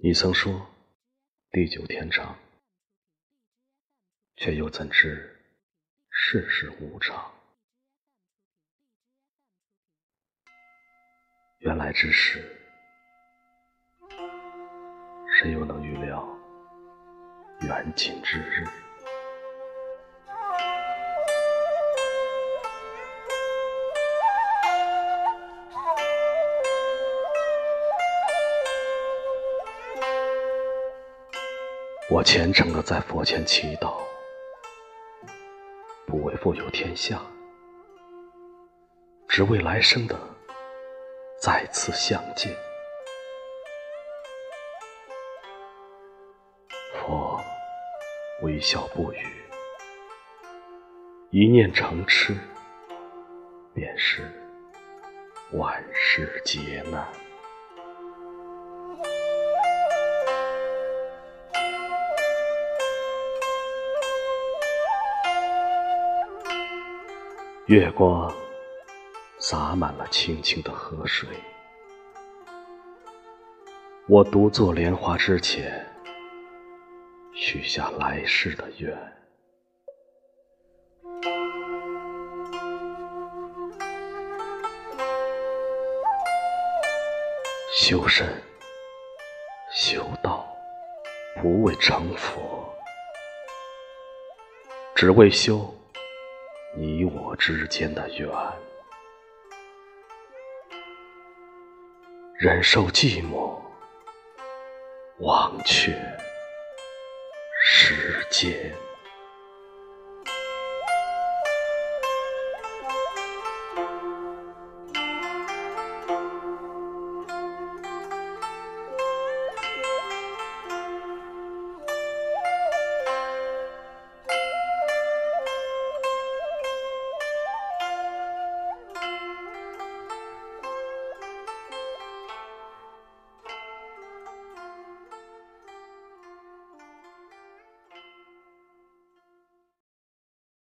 你曾说地久天长，却又怎知世事无常？缘来之时，谁又能预料缘尽之日？我虔诚的在佛前祈祷，不为富有天下，只为来生的再次相见。佛微笑不语，一念成痴，便是万事皆难。月光洒满了清清的河水，我独坐莲花之前，许下来世的愿。修身修道，不为成佛，只为修。你我之间的缘，忍受寂寞，忘却时间。